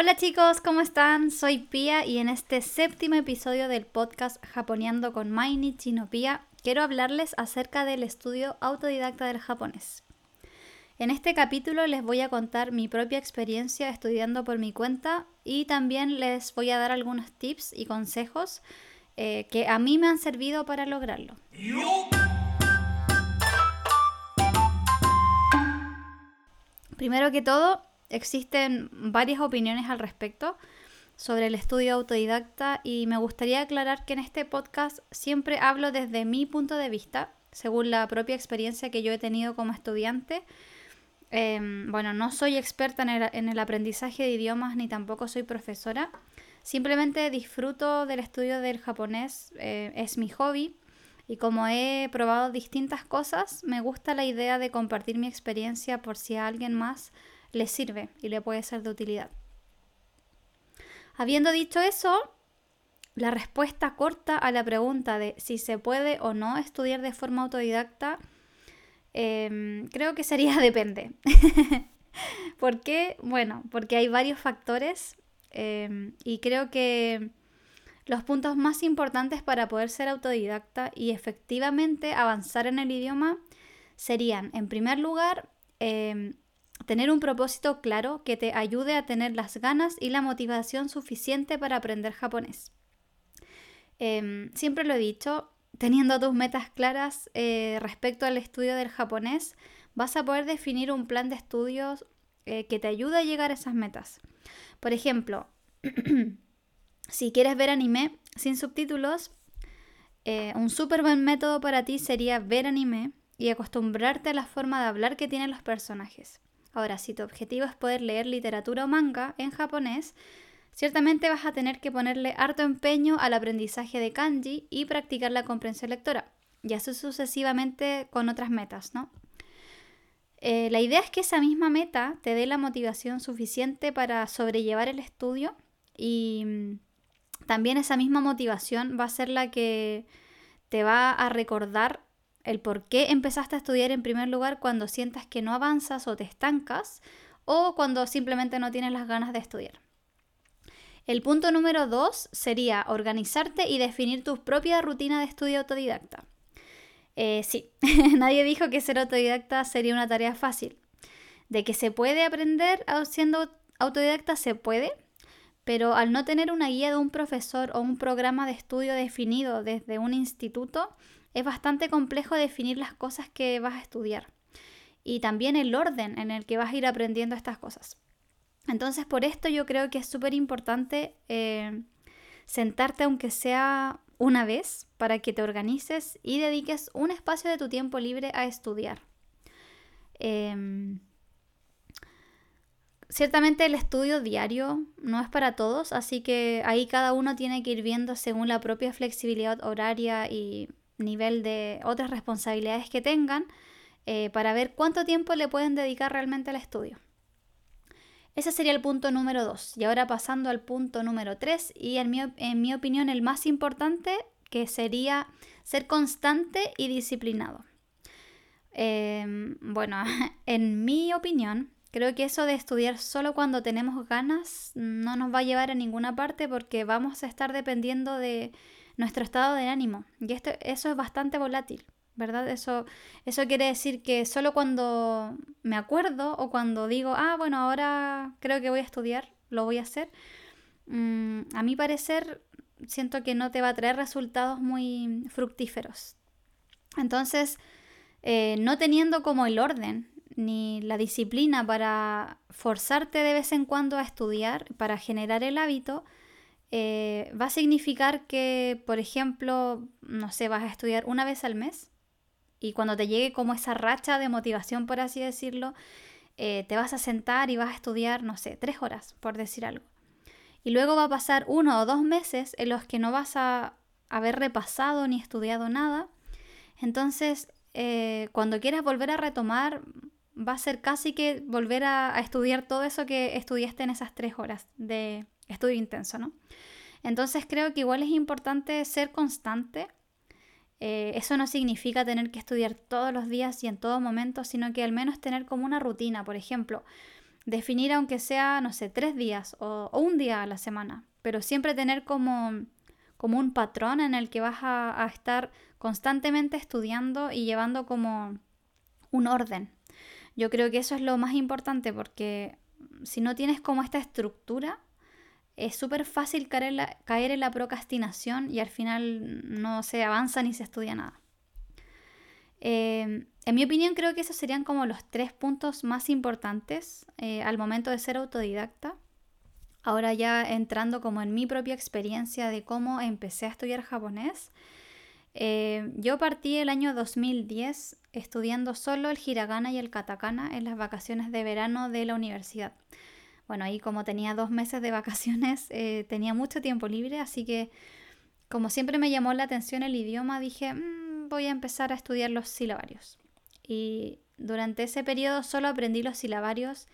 Hola chicos, ¿cómo están? Soy Pia y en este séptimo episodio del podcast Japoneando con Mainichi no Pia quiero hablarles acerca del estudio autodidacta del japonés. En este capítulo les voy a contar mi propia experiencia estudiando por mi cuenta y también les voy a dar algunos tips y consejos eh, que a mí me han servido para lograrlo. Primero que todo, existen varias opiniones al respecto sobre el estudio autodidacta y me gustaría aclarar que en este podcast siempre hablo desde mi punto de vista, según la propia experiencia que yo he tenido como estudiante. Em, bueno, no soy experta en el, aprendizaje de idiomas ni tampoco soy profesora. Simplemente disfruto del estudio del japonés, eh, es mi hobby y como he probado distintas cosas, me gusta la idea de compartir mi experiencia por si alguien más le sirve y le puede ser de utilidad. Habiendo dicho eso, la respuesta corta a la pregunta de si se puede o no estudiar de forma autodidacta, em, creo que sería depende. ¿Por qué? Bueno, porque hay varios factores em, y creo que los puntos más importantes para poder ser autodidacta y efectivamente avanzar en el idioma serían, en primer lugar, em, tener un propósito claro que te ayude a tener las ganas y la motivación suficiente para aprender japonés. Em, siempre lo he dicho, teniendo tus metas claras eh, respecto al estudio del japonés, vas a poder definir un plan de estudios eh, que te ayude a llegar a esas metas. Por ejemplo, Si quieres ver anime sin subtítulos, eh, un súper buen método para ti sería ver anime y acostumbrarte a la forma de hablar que tienen los personajes. Ahora, si tu objetivo es poder leer literatura o manga en japonés, ciertamente vas a tener que ponerle harto empeño al aprendizaje de kanji y practicar la comprensión lectora, y así sucesivamente con otras metas, ¿no? Eh, la idea es que esa misma meta te dé la motivación suficiente para sobrellevar el estudio y mm, también esa misma motivación va a ser la que te va a recordar el por qué empezaste a estudiar en primer lugar cuando sientas que no avanzas o te estancas o cuando simplemente no tienes las ganas de estudiar. El punto número dos sería organizarte y definir tu propia rutina de estudio autodidacta. Eh, sí, nadie dijo que ser autodidacta sería una tarea fácil. De que se puede aprender siendo autodidacta, se puede, pero al no tener una guía de un profesor o un programa de estudio definido desde un instituto, es bastante complejo definir las cosas que vas a estudiar y también el orden en el que vas a ir aprendiendo estas cosas. Entonces, por esto yo creo que es súper importante eh, sentarte aunque sea una vez para que te organices y dediques un espacio de tu tiempo libre a estudiar. Em, Ciertamente el estudio diario no es para todos, así que ahí cada uno tiene que ir viendo según la propia flexibilidad horaria y nivel de otras responsabilidades que tengan eh, para ver cuánto tiempo le pueden dedicar realmente al estudio. Ese sería el punto número dos. Y ahora pasando al punto número tres, y en mi, en mi opinión el más importante, que sería ser constante y disciplinado. Em, bueno, en mi opinión, Creo que eso de estudiar solo cuando tenemos ganas no nos va a llevar a ninguna parte porque vamos a estar dependiendo de nuestro estado de ánimo. Y esto, eso es bastante volátil, ¿verdad? Eso, eso quiere decir que solo cuando me acuerdo o cuando digo, ah, bueno, ahora creo que voy a estudiar, lo voy a hacer, mm, a mi parecer siento que no te va a traer resultados muy fructíferos. Entonces, eh, no teniendo como el orden ni la disciplina para forzarte de vez en cuando a estudiar, para generar el hábito, eh, va a significar que, por ejemplo, no sé, vas a estudiar una vez al mes y cuando te llegue como esa racha de motivación, por así decirlo, eh, te vas a sentar y vas a estudiar, no sé, tres horas, por decir algo. Y luego va a pasar uno o dos meses en los que no vas a haber repasado ni estudiado nada. Entonces, eh, cuando quieras volver a retomar, va a ser casi que volver a, estudiar todo eso que estudiaste en esas tres horas de estudio intenso, ¿no? Entonces creo que igual es importante ser constante. Eh, eso no significa tener que estudiar todos los días y en todo momento, sino que al menos tener como una rutina. Por ejemplo, definir aunque sea, no sé, tres días o, un día a la semana, pero siempre tener como, como un patrón en el que vas a, a estar constantemente estudiando y llevando como un orden. Yo creo que eso es lo más importante porque si no tienes como esta estructura, es súper fácil caer en, la, caer en la procrastinación y al final no se avanza ni se estudia nada. Eh, en mi opinión creo que esos serían como los tres puntos más importantes eh, al momento de ser autodidacta. Ahora ya entrando como en mi propia experiencia de cómo empecé a estudiar japonés. Eh, yo partí el año 2010 estudiando solo el hiragana y el katakana en las vacaciones de verano de la universidad. Bueno, ahí como tenía dos meses de vacaciones, tenía mucho tiempo libre, así que como siempre me llamó la atención el idioma, dije, mm, voy a empezar a estudiar los silabarios. Y durante ese periodo solo aprendí los silabarios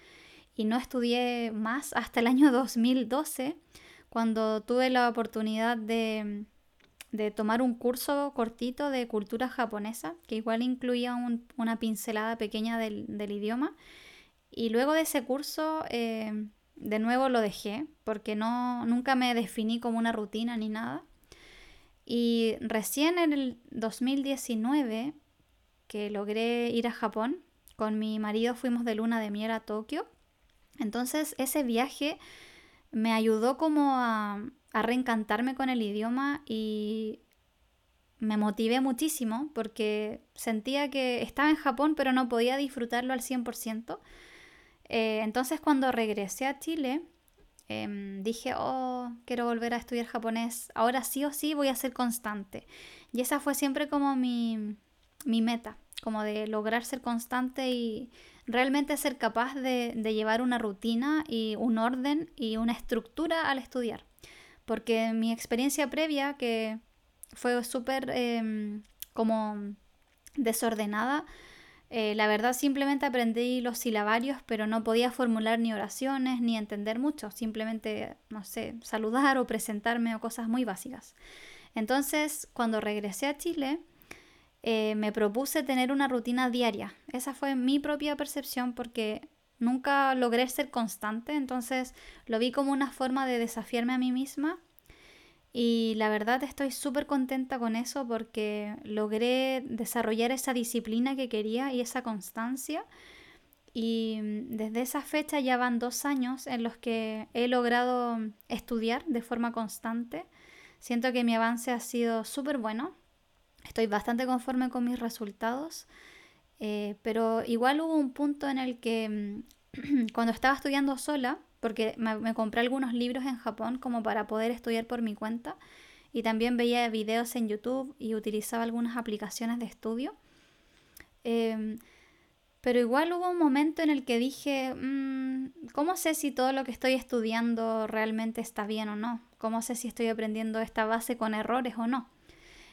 y no estudié más hasta el año 2012, cuando tuve la oportunidad de, tomar un curso cortito de cultura japonesa, que igual incluía una pincelada pequeña del, idioma. Y luego de ese curso, eh, de nuevo lo dejé, porque no, nunca me definí como una rutina ni nada. Y recién en el 2019, que logré ir a Japón, con mi marido fuimos de luna de miel a Tokio. Entonces ese viaje me ayudó como a, a reencantarme con el idioma y me motivé muchísimo porque sentía que estaba en Japón pero no podía disfrutarlo al 100%. Eh, entonces cuando regresé a Chile Em, dije, oh, quiero volver a estudiar japonés, ahora sí o sí voy a ser constante. Y esa fue siempre como mi, mi meta, como de lograr ser constante y realmente ser capaz de, llevar una rutina y un orden y una estructura al estudiar. Porque mi experiencia previa, que fue súper eh, como desordenada, eh, la verdad simplemente aprendí los silabarios, pero no podía formular ni oraciones ni entender mucho, simplemente, no sé, saludar o presentarme o cosas muy básicas. Entonces, cuando regresé a Chile, eh, me propuse tener una rutina diaria. Esa fue mi propia percepción porque nunca logré ser constante, entonces lo vi como una forma de desafiarme a mí misma y la verdad estoy súper contenta con eso porque logré desarrollar esa disciplina que quería y esa constancia. Y mm, desde esa fecha ya van dos años en los que he logrado estudiar de forma constante. Siento que mi avance ha sido súper bueno. Estoy bastante conforme con mis resultados. Eh, pero igual hubo un punto en el que mm, cuando estaba estudiando sola, porque me, compré algunos libros en Japón como para poder estudiar por mi cuenta y también veía videos en YouTube y utilizaba algunas aplicaciones de estudio. Em, pero igual hubo un momento en el que dije, mm, ¿cómo sé si todo lo que estoy estudiando realmente está bien o no? ¿Cómo sé si estoy aprendiendo esta base con errores o no?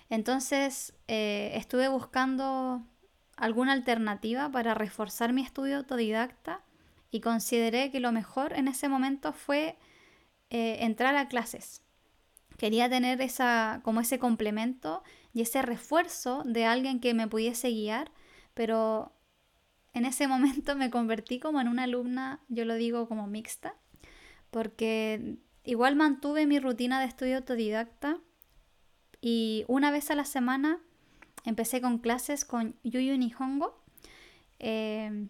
Entonces eh, estuve buscando alguna alternativa para reforzar mi estudio autodidacta y consideré que lo mejor en ese momento fue eh, entrar a clases. Quería tener esa, como ese complemento y ese refuerzo de alguien que me pudiese guiar, pero en ese momento me convertí como en una alumna, yo lo digo como mixta, porque igual mantuve mi rutina de estudio autodidacta y una vez a la semana empecé con clases con Yuyu Nihongo. Eh,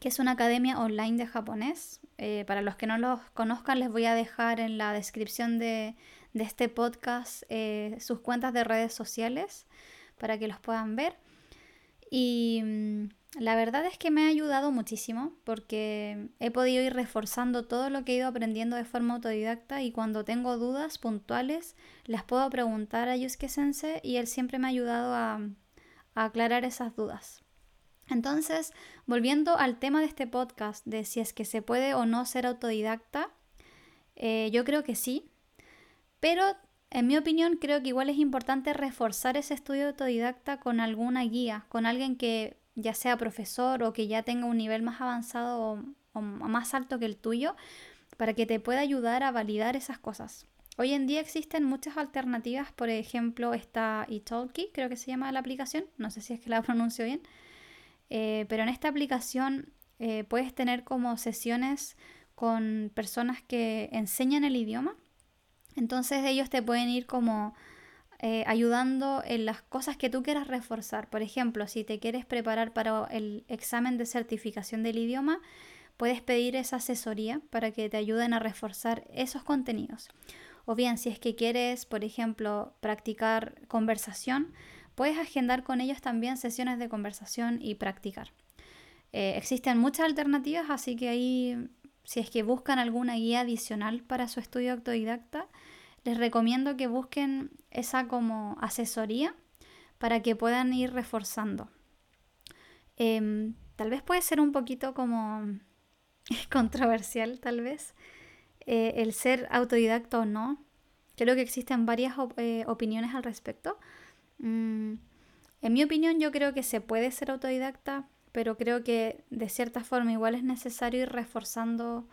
que es una academia online de japonés. Eh, para los que no los conozcan, les voy a dejar en la descripción de, este podcast eh, sus cuentas de redes sociales para que los puedan ver. Y mm, la verdad es que me ha ayudado muchísimo porque he podido ir reforzando todo lo que he ido aprendiendo de forma autodidacta y cuando tengo dudas puntuales las puedo preguntar a Yusuke Sensei y él siempre me ha ayudado a aclarar esas dudas. Entonces, volviendo al tema de este podcast, de si es que se puede o no ser autodidacta, eh, yo creo que sí, pero en mi opinión creo que igual es importante reforzar ese estudio autodidacta con alguna guía, con alguien que ya sea profesor o que ya tenga un nivel más avanzado o, más alto que el tuyo, para que te pueda ayudar a validar esas cosas. Hoy en día existen muchas alternativas, por ejemplo está Italki, creo que se llama la aplicación, no sé si es que la pronuncio bien, eh, pero en esta aplicación eh, puedes tener como sesiones con personas que enseñan el idioma. Entonces ellos te pueden ir como eh, ayudando en las cosas que tú quieras reforzar. Por ejemplo, si te quieres preparar para el examen de certificación del idioma, puedes pedir esa asesoría para que te ayuden a reforzar esos contenidos. O bien, si es que quieres, por ejemplo, practicar conversación, puedes agendar con ellos también sesiones de conversación y practicar. Eh, existen muchas alternativas, así que ahí, si es que buscan alguna guía adicional para su estudio autodidacta, les recomiendo que busquen esa como asesoría para que puedan ir reforzando. Em, tal vez puede ser un poquito como controversial, tal vez, eh, el ser autodidacta o no. Creo que existen varias eh, opiniones al respecto. Mm, en mi opinión, yo creo que se puede ser autodidacta, pero creo que de cierta forma igual es necesario ir reforzando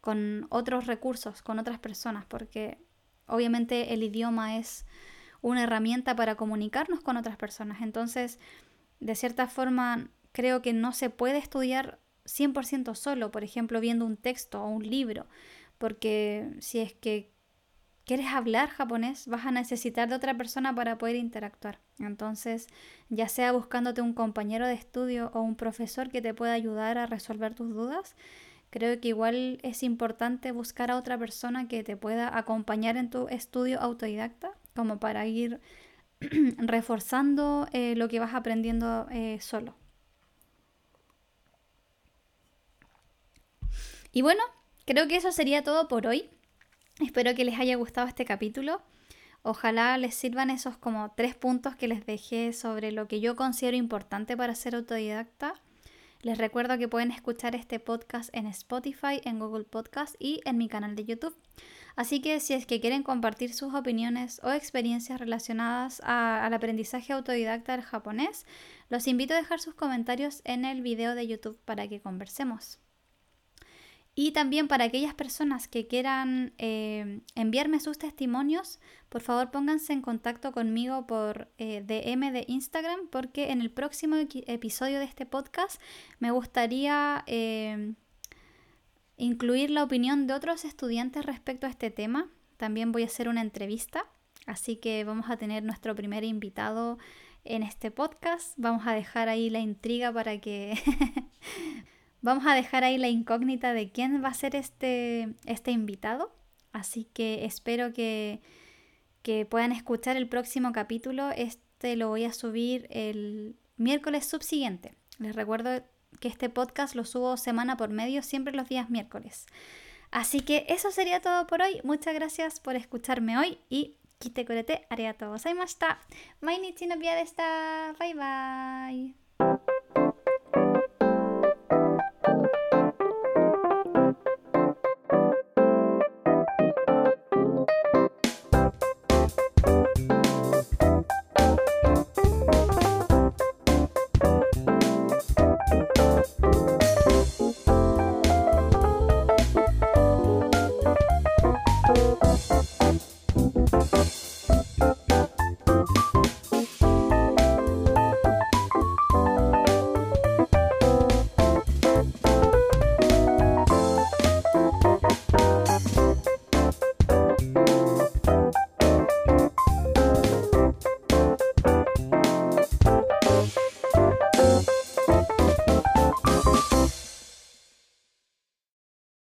con otros recursos, con otras personas, porque obviamente el idioma es una herramienta para comunicarnos con otras personas. Entonces, de cierta forma, creo que no se puede estudiar 100% solo, por ejemplo, viendo un texto o un libro, porque si es que quieres hablar japonés, vas a necesitar de otra persona para poder interactuar. Entonces, ya sea buscándote un compañero de estudio o un profesor que te pueda ayudar a resolver tus dudas, creo que igual es importante buscar a otra persona que te pueda acompañar en tu estudio autodidacta, como para ir reforzando eh, lo que vas aprendiendo eh, solo. Y bueno, creo que eso sería todo por hoy. Espero que les haya gustado este capítulo. Ojalá les sirvan esos como tres puntos que les dejé sobre lo que yo considero importante para ser autodidacta. Les recuerdo que pueden escuchar este podcast en Spotify, en Google Podcast y en mi canal de YouTube. Así que si es que quieren compartir sus opiniones o experiencias relacionadas al aprendizaje autodidacta del japonés, los invito a dejar sus comentarios en el video de YouTube para que conversemos. Y también para aquellas personas que quieran eh, enviarme sus testimonios, por favor pónganse en contacto conmigo por eh, DM de Instagram porque en el próximo episodio de este podcast me gustaría eh, incluir la opinión de otros estudiantes respecto a este tema. También voy a hacer una entrevista, así que vamos a tener nuestro primer invitado en este podcast. Vamos a dejar ahí la intriga para que... Vamos a dejar ahí la incógnita de quién va a ser este, este invitado. Así que espero que, que puedan escuchar el próximo capítulo. Este lo voy a subir el miércoles subsiguiente. Les recuerdo que este podcast lo subo semana por medio, siempre los días miércoles. Así que eso sería todo por hoy. Muchas gracias por escucharme hoy y kite kurete arigatou gozaimashita. Mainichi no. Bye bye.